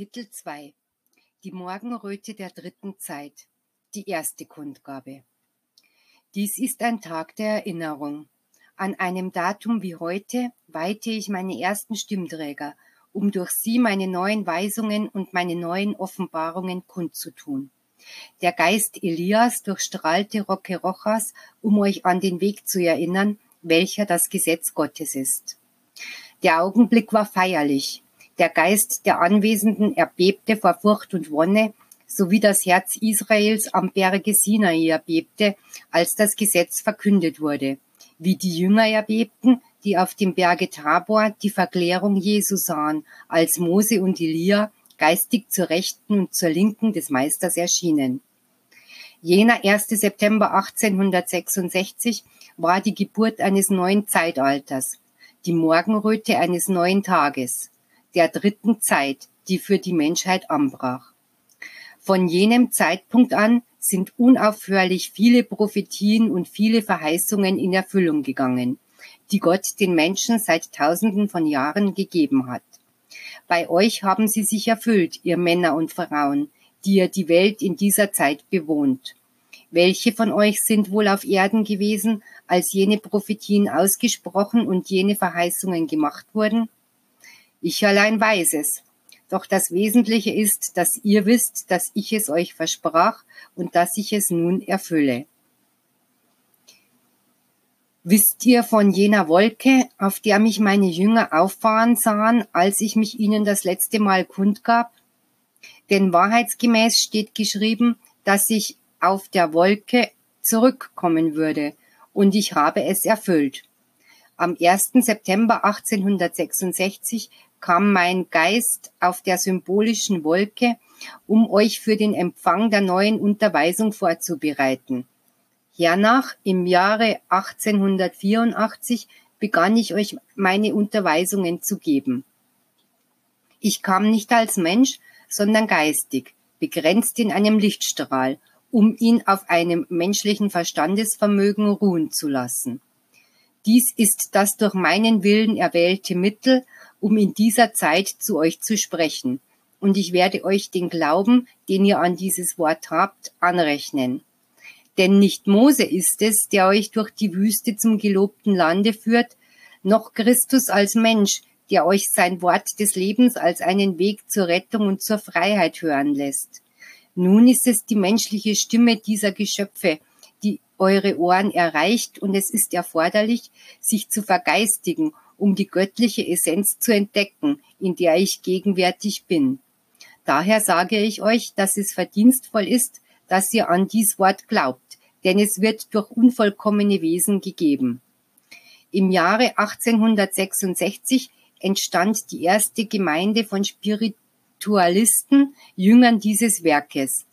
Kapitel 2 Die Morgenröte der dritten Zeit Die erste Kundgabe Dies ist ein Tag der Erinnerung. An einem Datum wie heute weihte ich meine ersten Stimmträger, um durch sie meine neuen Weisungen und meine neuen Offenbarungen kundzutun. Der Geist Elias durchstrahlte Roque Rojas, um euch an den Weg zu erinnern, welcher das Gesetz Gottes ist. Der Augenblick war feierlich. Der Geist der Anwesenden erbebte vor Furcht und Wonne, sowie das Herz Israels am Berge Sinai erbebte, als das Gesetz verkündet wurde, wie die Jünger erbebten, die auf dem Berge Tabor die Verklärung Jesu sahen, als Mose und Elia geistig zur Rechten und zur Linken des Meisters erschienen. Jener 1. September 1866 war die Geburt eines neuen Zeitalters, die Morgenröte eines neuen Tages, der dritten Zeit, die für die Menschheit anbrach. Von jenem Zeitpunkt an sind unaufhörlich viele Prophetien und viele Verheißungen in Erfüllung gegangen, die Gott den Menschen seit Tausenden von Jahren gegeben hat. Bei euch haben sie sich erfüllt, ihr Männer und Frauen, die ihr die Welt in dieser Zeit bewohnt. Welche von euch sind wohl auf Erden gewesen, als jene Prophetien ausgesprochen und jene Verheißungen gemacht wurden? Ich allein weiß es. Doch das Wesentliche ist, dass ihr wisst, dass ich es euch versprach und dass ich es nun erfülle. Wisst ihr von jener Wolke, auf der mich meine Jünger auffahren sahen, als ich mich ihnen das letzte Mal kundgab? Denn wahrheitsgemäß steht geschrieben, dass ich auf der Wolke zurückkommen würde, und ich habe es erfüllt. Am 1. September 1866 kam mein Geist auf der symbolischen Wolke, um euch für den Empfang der neuen Unterweisung vorzubereiten. Hernach, im Jahre 1884, begann ich euch meine Unterweisungen zu geben. Ich kam nicht als Mensch, sondern geistig, begrenzt in einem Lichtstrahl, um ihn auf einem menschlichen Verstandesvermögen ruhen zu lassen. Dies ist das durch meinen Willen erwählte Mittel, um in dieser Zeit zu euch zu sprechen, und ich werde euch den Glauben, den ihr an dieses Wort habt, anrechnen. Denn nicht Mose ist es, der euch durch die Wüste zum gelobten Lande führt, noch Christus als Mensch, der euch sein Wort des Lebens als einen Weg zur Rettung und zur Freiheit hören lässt. Nun ist es die menschliche Stimme dieser Geschöpfe, die eure Ohren erreicht, und es ist erforderlich, sich zu vergeistigen, um die göttliche Essenz zu entdecken, in der ich gegenwärtig bin. Daher sage ich euch, dass es verdienstvoll ist, dass ihr an dies Wort glaubt, denn es wird durch unvollkommene Wesen gegeben. Im Jahre 1866 entstand die erste Gemeinde von Spirit Spiritualisten, Jüngern dieses Werkes.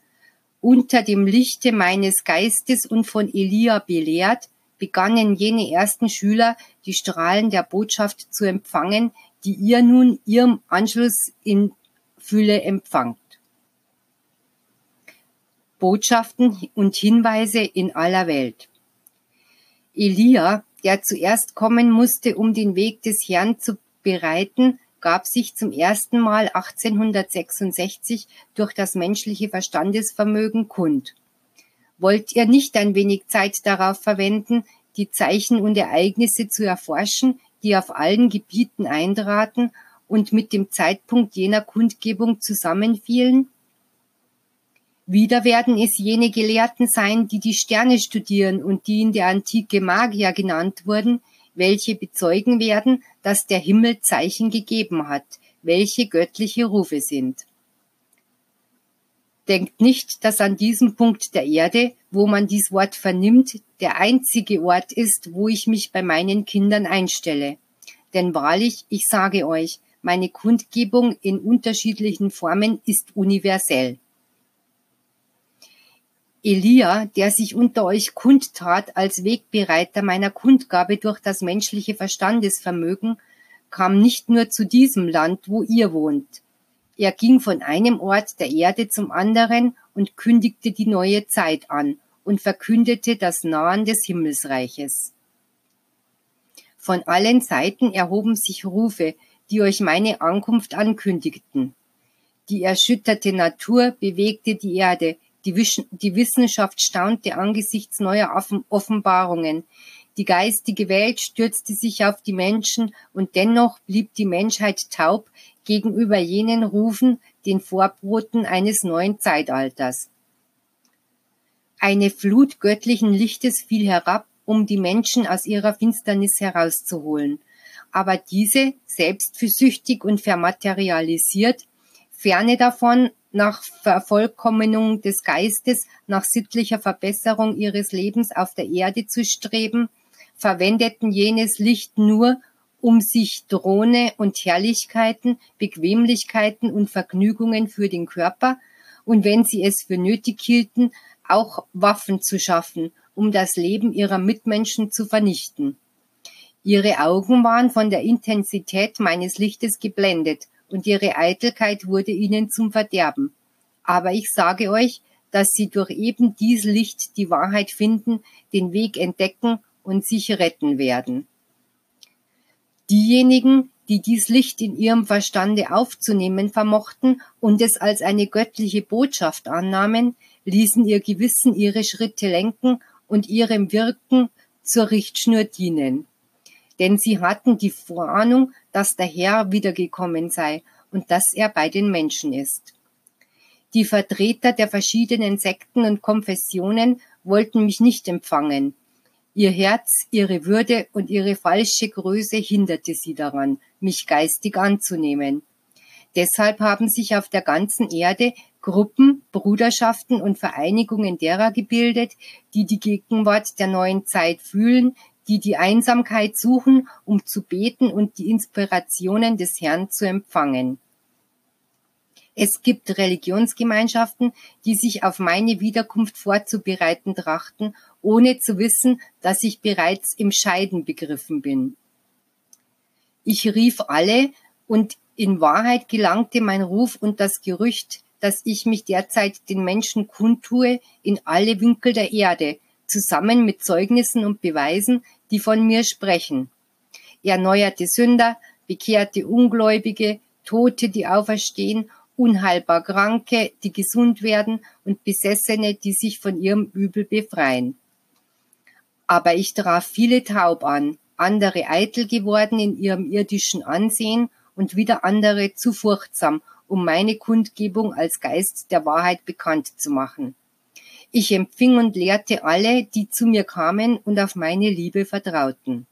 Unter dem Lichte meines Geistes und von Elia belehrt, begannen jene ersten Schüler, die Strahlen der Botschaft zu empfangen, die ihr nun ihrem Anschluss in Fülle empfangt. Botschaften und Hinweise in aller Welt. Elia, der zuerst kommen musste, um den Weg des Herrn zu bereiten, gab sich zum ersten Mal 1866 durch das menschliche Verstandesvermögen kund. Wollt ihr nicht ein wenig Zeit darauf verwenden, die Zeichen und Ereignisse zu erforschen, die auf allen Gebieten eintraten und mit dem Zeitpunkt jener Kundgebung zusammenfielen? Wieder werden es jene Gelehrten sein, die die Sterne studieren und die in der Antike Magier genannt wurden, welche bezeugen werden, dass der Himmel Zeichen gegeben hat, welche göttliche Rufe sind. Denkt nicht, dass an diesem Punkt der Erde, wo man dies Wort vernimmt, der einzige Ort ist, wo ich mich bei meinen Kindern einstelle. Denn wahrlich, ich sage euch, meine Kundgebung in unterschiedlichen Formen ist universell. Elia, der sich unter euch kundtat als Wegbereiter meiner Kundgabe durch das menschliche Verstandesvermögen, kam nicht nur zu diesem Land, wo ihr wohnt. Er ging von einem Ort der Erde zum anderen und kündigte die neue Zeit an und verkündete das Nahen des Himmelsreiches. Von allen Seiten erhoben sich Rufe, die euch meine Ankunft ankündigten. Die erschütterte Natur bewegte die Erde, die, Wissenschaft staunte angesichts neuer Offenbarungen, die geistige Welt stürzte sich auf die Menschen und dennoch blieb die Menschheit taub gegenüber jenen Rufen, den Vorboten eines neuen Zeitalters. Eine Flut göttlichen Lichtes fiel herab, um die Menschen aus ihrer Finsternis herauszuholen. Aber diese, selbst für süchtig und vermaterialisiert, ferne davon, nach Vervollkommnung des Geistes, nach sittlicher Verbesserung ihres Lebens auf der Erde zu streben, verwendeten jenes Licht nur, um sich Drohne und Herrlichkeiten, Bequemlichkeiten und Vergnügungen für den Körper und wenn sie es für nötig hielten, auch Waffen zu schaffen, um das Leben ihrer Mitmenschen zu vernichten. Ihre Augen waren von der Intensität meines Lichtes geblendet und ihre Eitelkeit wurde ihnen zum Verderben. Aber ich sage euch, dass sie durch eben dies Licht die Wahrheit finden, den Weg entdecken und sich retten werden. Diejenigen, die dies Licht in ihrem Verstande aufzunehmen vermochten und es als eine göttliche Botschaft annahmen, ließen ihr Gewissen ihre Schritte lenken und ihrem Wirken zur Richtschnur dienen. Denn sie hatten die Vorahnung, dass der Herr wiedergekommen sei und dass er bei den Menschen ist. Die Vertreter der verschiedenen Sekten und Konfessionen wollten mich nicht empfangen, Ihr Herz, ihre Würde und ihre falsche Größe hinderte sie daran, mich geistig anzunehmen. Deshalb haben sich auf der ganzen Erde Gruppen, Bruderschaften und Vereinigungen derer gebildet, die die Gegenwart der neuen Zeit fühlen, die die Einsamkeit suchen, um zu beten und die Inspirationen des Herrn zu empfangen. Es gibt Religionsgemeinschaften, die sich auf meine Wiederkunft vorzubereiten trachten, ohne zu wissen, dass ich bereits im Scheiden begriffen bin. Ich rief alle und in Wahrheit gelangte mein Ruf und das Gerücht, dass ich mich derzeit den Menschen kundtue, in alle Winkel der Erde, zusammen mit Zeugnissen und Beweisen, die von mir sprechen. Erneuerte Sünder, bekehrte Ungläubige, Tote, die auferstehen unheilbar Kranke, die gesund werden und Besessene, die sich von ihrem Übel befreien. Aber ich traf viele taub an, andere eitel geworden in ihrem irdischen Ansehen und wieder andere zu furchtsam, um meine Kundgebung als Geist der Wahrheit bekannt zu machen. Ich empfing und lehrte alle, die zu mir kamen und auf meine Liebe vertrauten.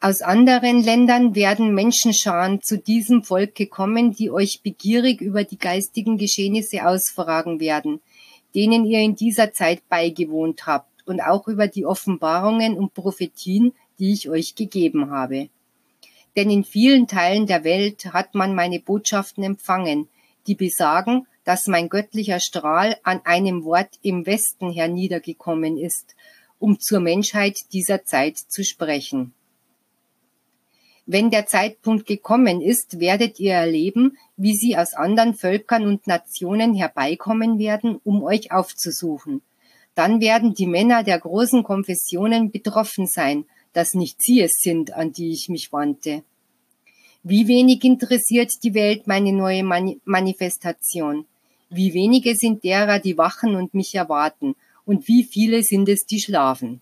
Aus anderen Ländern werden Menschenscharen zu diesem Volke kommen, die euch begierig über die geistigen Geschehnisse ausfragen werden, denen ihr in dieser Zeit beigewohnt habt, und auch über die Offenbarungen und Prophetien, die ich euch gegeben habe. Denn in vielen Teilen der Welt hat man meine Botschaften empfangen, die besagen, dass mein göttlicher Strahl an einem Wort im Westen herniedergekommen ist, um zur Menschheit dieser Zeit zu sprechen. Wenn der Zeitpunkt gekommen ist, werdet ihr erleben, wie sie aus anderen Völkern und Nationen herbeikommen werden, um euch aufzusuchen. Dann werden die Männer der großen Konfessionen betroffen sein, dass nicht sie es sind, an die ich mich wandte. Wie wenig interessiert die Welt meine neue Mani Manifestation? Wie wenige sind derer, die wachen und mich erwarten? Und wie viele sind es, die schlafen?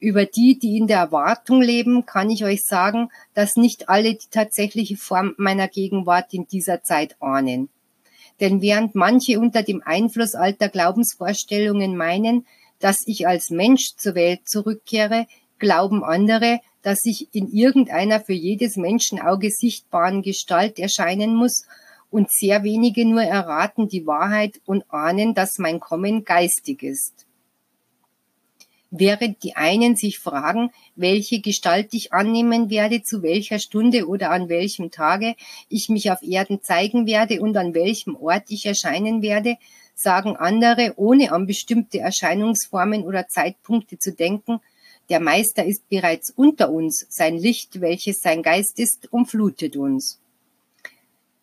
Über die, die in der Erwartung leben, kann ich euch sagen, dass nicht alle die tatsächliche Form meiner Gegenwart in dieser Zeit ahnen. Denn während manche unter dem Einfluss alter Glaubensvorstellungen meinen, dass ich als Mensch zur Welt zurückkehre, glauben andere, dass ich in irgendeiner für jedes Menschenauge sichtbaren Gestalt erscheinen muss, und sehr wenige nur erraten die Wahrheit und ahnen, dass mein Kommen geistig ist während die einen sich fragen, welche Gestalt ich annehmen werde, zu welcher Stunde oder an welchem Tage ich mich auf Erden zeigen werde und an welchem Ort ich erscheinen werde, sagen andere, ohne an bestimmte Erscheinungsformen oder Zeitpunkte zu denken, der Meister ist bereits unter uns, sein Licht, welches sein Geist ist, umflutet uns.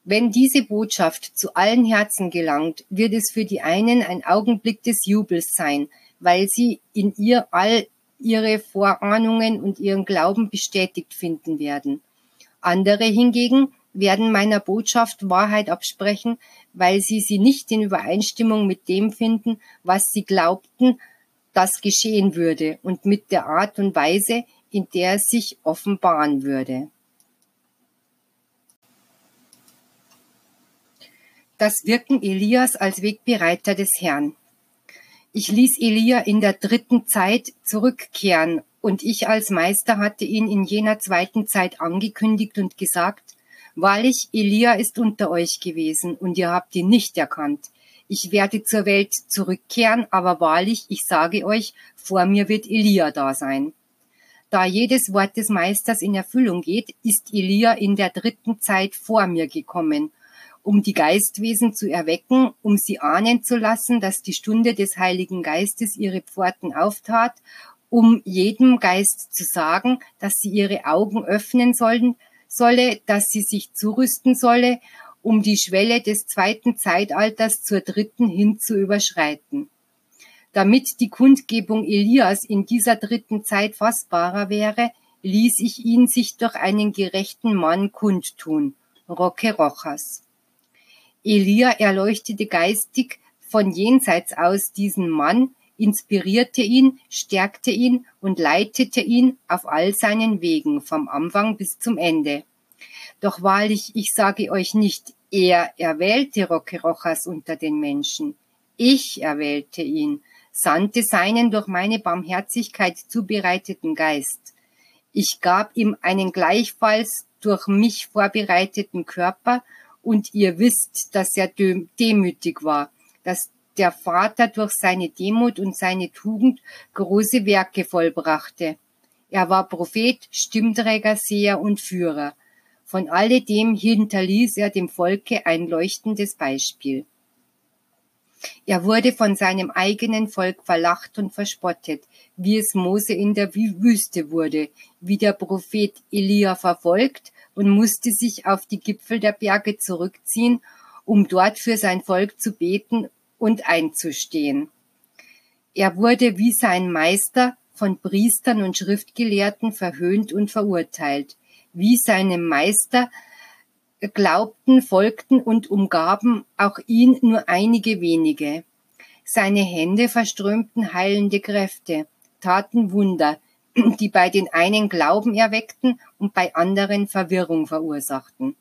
Wenn diese Botschaft zu allen Herzen gelangt, wird es für die einen ein Augenblick des Jubels sein, weil sie in ihr all ihre Vorahnungen und ihren Glauben bestätigt finden werden. Andere hingegen werden meiner Botschaft Wahrheit absprechen, weil sie sie nicht in Übereinstimmung mit dem finden, was sie glaubten, das geschehen würde und mit der Art und Weise, in der es sich offenbaren würde. Das Wirken Elias als Wegbereiter des Herrn. Ich ließ Elia in der dritten Zeit zurückkehren, und ich als Meister hatte ihn in jener zweiten Zeit angekündigt und gesagt, Wahrlich, Elia ist unter euch gewesen, und ihr habt ihn nicht erkannt. Ich werde zur Welt zurückkehren, aber wahrlich, ich sage euch, vor mir wird Elia da sein. Da jedes Wort des Meisters in Erfüllung geht, ist Elia in der dritten Zeit vor mir gekommen, um die Geistwesen zu erwecken, um sie ahnen zu lassen, dass die Stunde des Heiligen Geistes ihre Pforten auftat, um jedem Geist zu sagen, dass sie ihre Augen öffnen sollen, solle, dass sie sich zurüsten solle, um die Schwelle des zweiten Zeitalters zur dritten hin zu überschreiten. Damit die Kundgebung Elias in dieser dritten Zeit fassbarer wäre, ließ ich ihn sich durch einen gerechten Mann kundtun, Roque Rojas. Elia erleuchtete geistig von jenseits aus diesen Mann, inspirierte ihn, stärkte ihn und leitete ihn auf all seinen Wegen vom Anfang bis zum Ende. Doch wahrlich, ich sage euch nicht, er erwählte Roque Rojas unter den Menschen. Ich erwählte ihn, sandte seinen durch meine Barmherzigkeit zubereiteten Geist. Ich gab ihm einen gleichfalls durch mich vorbereiteten Körper und ihr wisst, dass er demütig war, dass der Vater durch seine Demut und seine Tugend große Werke vollbrachte. Er war Prophet, Stimmträger, Seher und Führer. Von alledem hinterließ er dem Volke ein leuchtendes Beispiel. Er wurde von seinem eigenen Volk verlacht und verspottet, wie es Mose in der Wüste wurde, wie der Prophet Elia verfolgt und musste sich auf die Gipfel der Berge zurückziehen, um dort für sein Volk zu beten und einzustehen. Er wurde wie sein Meister von Priestern und Schriftgelehrten verhöhnt und verurteilt. Wie seinem Meister glaubten, folgten und umgaben auch ihn nur einige wenige. Seine Hände verströmten heilende Kräfte, taten Wunder, die bei den einen Glauben erweckten und bei anderen Verwirrung verursachten.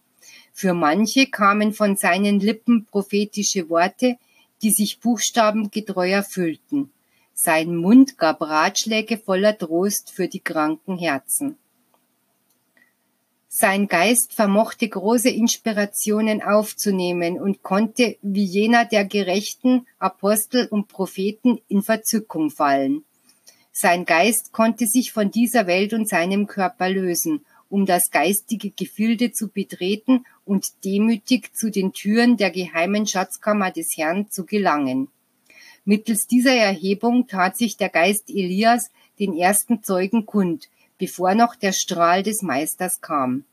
Für manche kamen von seinen Lippen prophetische Worte, die sich buchstabengetreu erfüllten. Sein Mund gab Ratschläge voller Trost für die kranken Herzen. Sein Geist vermochte große Inspirationen aufzunehmen und konnte wie jener der gerechten Apostel und Propheten in Verzückung fallen. Sein Geist konnte sich von dieser Welt und seinem Körper lösen, um das geistige Gefilde zu betreten und demütig zu den Türen der geheimen Schatzkammer des Herrn zu gelangen. Mittels dieser Erhebung tat sich der Geist Elias den ersten Zeugen kund, bevor noch der Strahl des Meisters kam.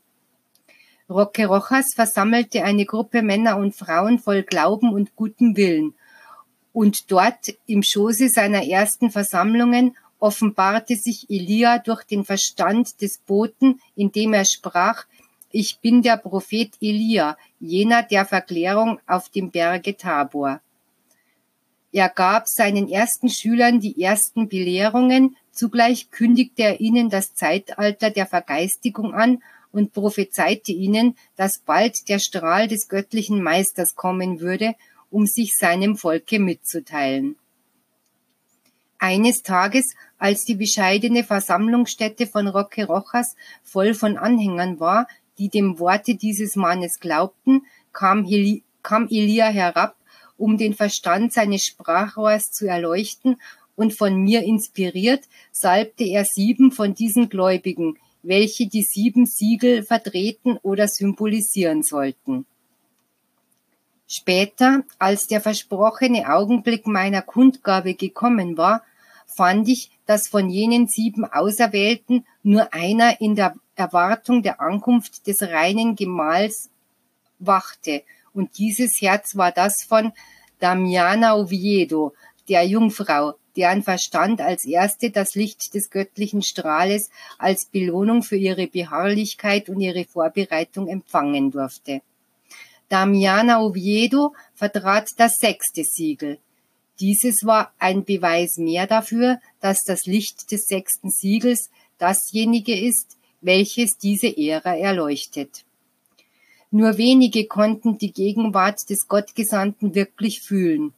Roque Rojas versammelte eine Gruppe Männer und Frauen voll Glauben und gutem Willen, und dort im Schoße seiner ersten Versammlungen offenbarte sich Elia durch den Verstand des Boten, indem er sprach, ich bin der Prophet Elia, jener der Verklärung auf dem Berge Tabor. Er gab seinen ersten Schülern die ersten Belehrungen, zugleich kündigte er ihnen das Zeitalter der Vergeistigung an und prophezeite ihnen, dass bald der Strahl des göttlichen Meisters kommen würde, um sich seinem Volke mitzuteilen. Eines Tages, als die bescheidene Versammlungsstätte von Roque Rojas voll von Anhängern war, die dem Worte dieses Mannes glaubten, kam, Heli kam Elia herab, um den Verstand seines Sprachrohrs zu erleuchten, und von mir inspiriert, salbte er sieben von diesen Gläubigen, welche die sieben Siegel vertreten oder symbolisieren sollten. Später, als der versprochene Augenblick meiner Kundgabe gekommen war, fand ich, dass von jenen sieben Auserwählten nur einer in der Erwartung der Ankunft des reinen Gemahls wachte, und dieses Herz war das von Damiana Oviedo, der Jungfrau, deren Verstand als erste das Licht des göttlichen Strahles als Belohnung für ihre Beharrlichkeit und ihre Vorbereitung empfangen durfte. Damiana Oviedo vertrat das sechste Siegel. Dieses war ein Beweis mehr dafür, dass das Licht des sechsten Siegels dasjenige ist, welches diese Ära erleuchtet. Nur wenige konnten die Gegenwart des Gottgesandten wirklich fühlen.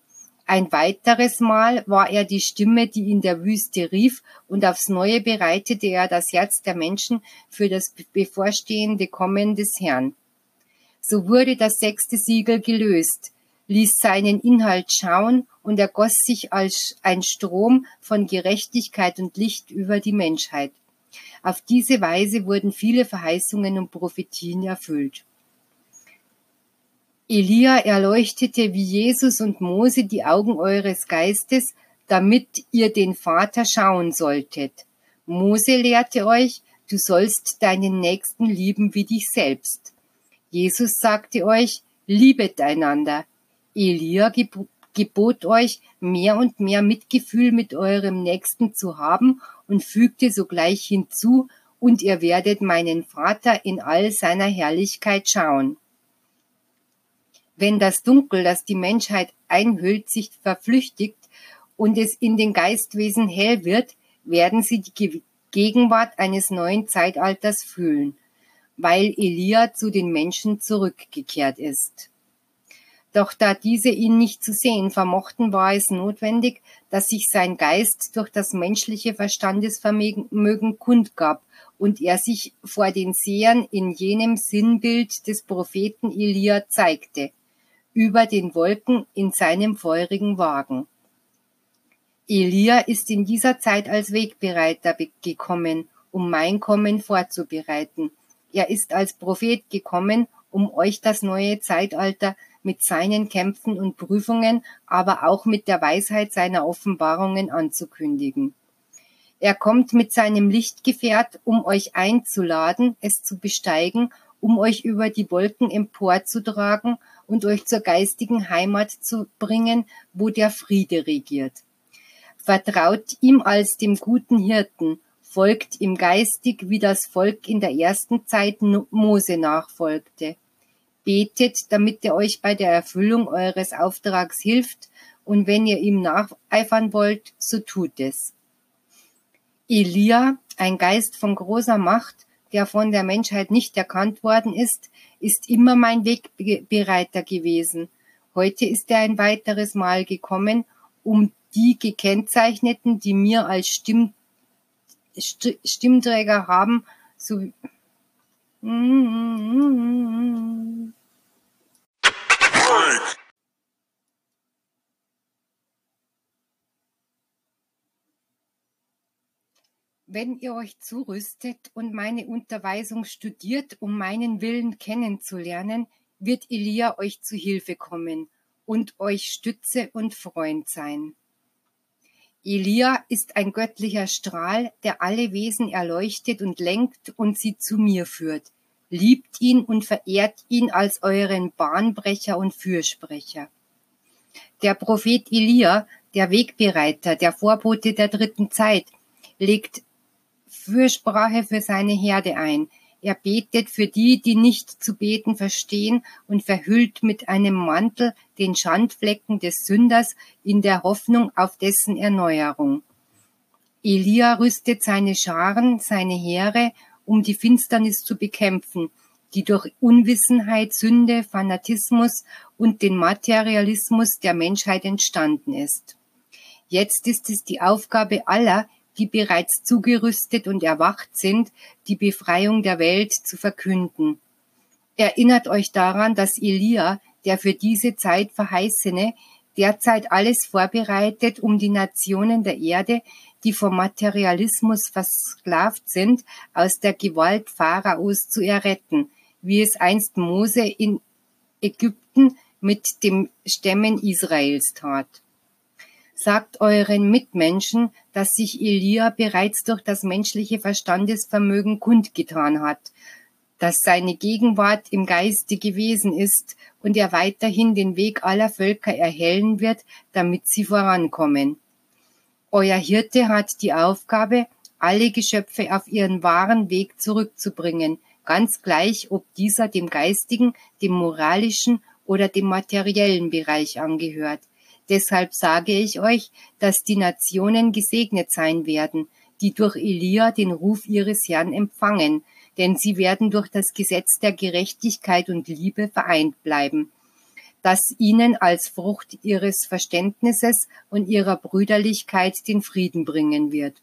Ein weiteres Mal war er die Stimme, die in der Wüste rief, und aufs Neue bereitete er das Herz der Menschen für das bevorstehende Kommen des Herrn. So wurde das sechste Siegel gelöst, ließ seinen Inhalt schauen und ergoss sich als ein Strom von Gerechtigkeit und Licht über die Menschheit. Auf diese Weise wurden viele Verheißungen und Prophetien erfüllt. Elia erleuchtete wie Jesus und Mose die Augen eures Geistes, damit ihr den Vater schauen solltet. Mose lehrte euch, du sollst deinen Nächsten lieben wie dich selbst. Jesus sagte euch, liebet einander. Elia gebot euch, mehr und mehr Mitgefühl mit eurem Nächsten zu haben und fügte sogleich hinzu, und ihr werdet meinen Vater in all seiner Herrlichkeit schauen. Wenn das Dunkel, das die Menschheit einhüllt, sich verflüchtigt und es in den Geistwesen hell wird, werden sie die Gegenwart eines neuen Zeitalters fühlen, weil Elia zu den Menschen zurückgekehrt ist. Doch da diese ihn nicht zu sehen vermochten, war es notwendig, dass sich sein Geist durch das menschliche Verstandesvermögen kundgab und er sich vor den Sehern in jenem Sinnbild des Propheten Elia zeigte, über den Wolken in seinem feurigen Wagen. Elia ist in dieser Zeit als Wegbereiter gekommen, um mein Kommen vorzubereiten. Er ist als Prophet gekommen, um euch das neue Zeitalter mit seinen Kämpfen und Prüfungen, aber auch mit der Weisheit seiner Offenbarungen anzukündigen. Er kommt mit seinem Lichtgefährt, um euch einzuladen, es zu besteigen, um euch über die Wolken emporzutragen und euch zur geistigen Heimat zu bringen, wo der Friede regiert. Vertraut ihm als dem guten Hirten, folgt ihm geistig, wie das Volk in der ersten Zeit Mose nachfolgte betet, damit er euch bei der Erfüllung eures Auftrags hilft, und wenn ihr ihm nacheifern wollt, so tut es. Elia, ein Geist von großer Macht, der von der Menschheit nicht erkannt worden ist, ist immer mein Wegbereiter gewesen. Heute ist er ein weiteres Mal gekommen, um die Gekennzeichneten, die mir als Stimm, Stimmträger haben, so, wenn ihr euch zurüstet und meine Unterweisung studiert, um meinen Willen kennenzulernen, wird Elia euch zu Hilfe kommen und euch Stütze und Freund sein. Elia ist ein göttlicher Strahl, der alle Wesen erleuchtet und lenkt und sie zu mir führt. Liebt ihn und verehrt ihn als euren Bahnbrecher und Fürsprecher. Der Prophet Elia, der Wegbereiter, der Vorbote der dritten Zeit, legt Fürsprache für seine Herde ein. Er betet für die, die nicht zu beten verstehen und verhüllt mit einem Mantel den Schandflecken des Sünders in der Hoffnung auf dessen Erneuerung. Elia rüstet seine Scharen, seine Heere um die Finsternis zu bekämpfen, die durch Unwissenheit, Sünde, Fanatismus und den Materialismus der Menschheit entstanden ist. Jetzt ist es die Aufgabe aller, die bereits zugerüstet und erwacht sind, die Befreiung der Welt zu verkünden. Erinnert euch daran, dass Elia, der für diese Zeit verheißene, derzeit alles vorbereitet, um die Nationen der Erde die vom Materialismus versklavt sind, aus der Gewalt Pharaos zu erretten, wie es einst Mose in Ägypten mit dem Stämmen Israels tat. Sagt euren Mitmenschen, dass sich Elia bereits durch das menschliche Verstandesvermögen kundgetan hat, dass seine Gegenwart im Geiste gewesen ist und er weiterhin den Weg aller Völker erhellen wird, damit sie vorankommen. Euer Hirte hat die Aufgabe, alle Geschöpfe auf ihren wahren Weg zurückzubringen, ganz gleich, ob dieser dem geistigen, dem moralischen oder dem materiellen Bereich angehört. Deshalb sage ich euch, dass die Nationen gesegnet sein werden, die durch Elia den Ruf ihres Herrn empfangen, denn sie werden durch das Gesetz der Gerechtigkeit und Liebe vereint bleiben, das ihnen als Frucht ihres Verständnisses und ihrer Brüderlichkeit den Frieden bringen wird.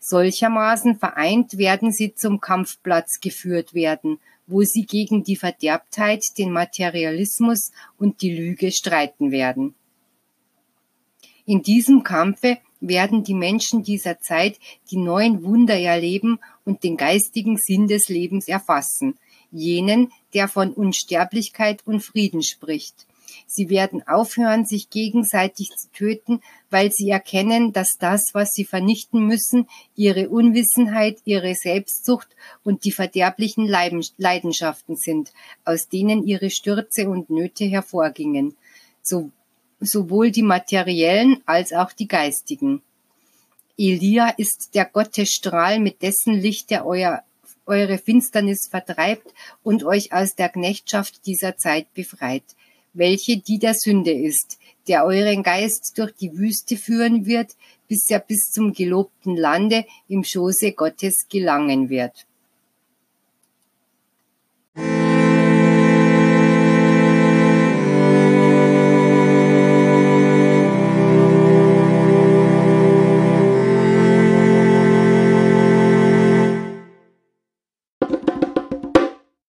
Solchermaßen vereint werden sie zum Kampfplatz geführt werden, wo sie gegen die Verderbtheit, den Materialismus und die Lüge streiten werden. In diesem Kampfe werden die Menschen dieser Zeit die neuen Wunder erleben und den geistigen Sinn des Lebens erfassen, jenen, der von Unsterblichkeit und Frieden spricht. Sie werden aufhören, sich gegenseitig zu töten, weil sie erkennen, dass das, was sie vernichten müssen, ihre Unwissenheit, ihre Selbstsucht und die verderblichen Leidenschaften sind, aus denen ihre Stürze und Nöte hervorgingen. So sowohl die materiellen als auch die geistigen. Elia ist der Gottesstrahl, mit dessen Licht er euer, eure Finsternis vertreibt und euch aus der Knechtschaft dieser Zeit befreit, welche die der Sünde ist, der euren Geist durch die Wüste führen wird, bis er bis zum gelobten Lande im Schoße Gottes gelangen wird.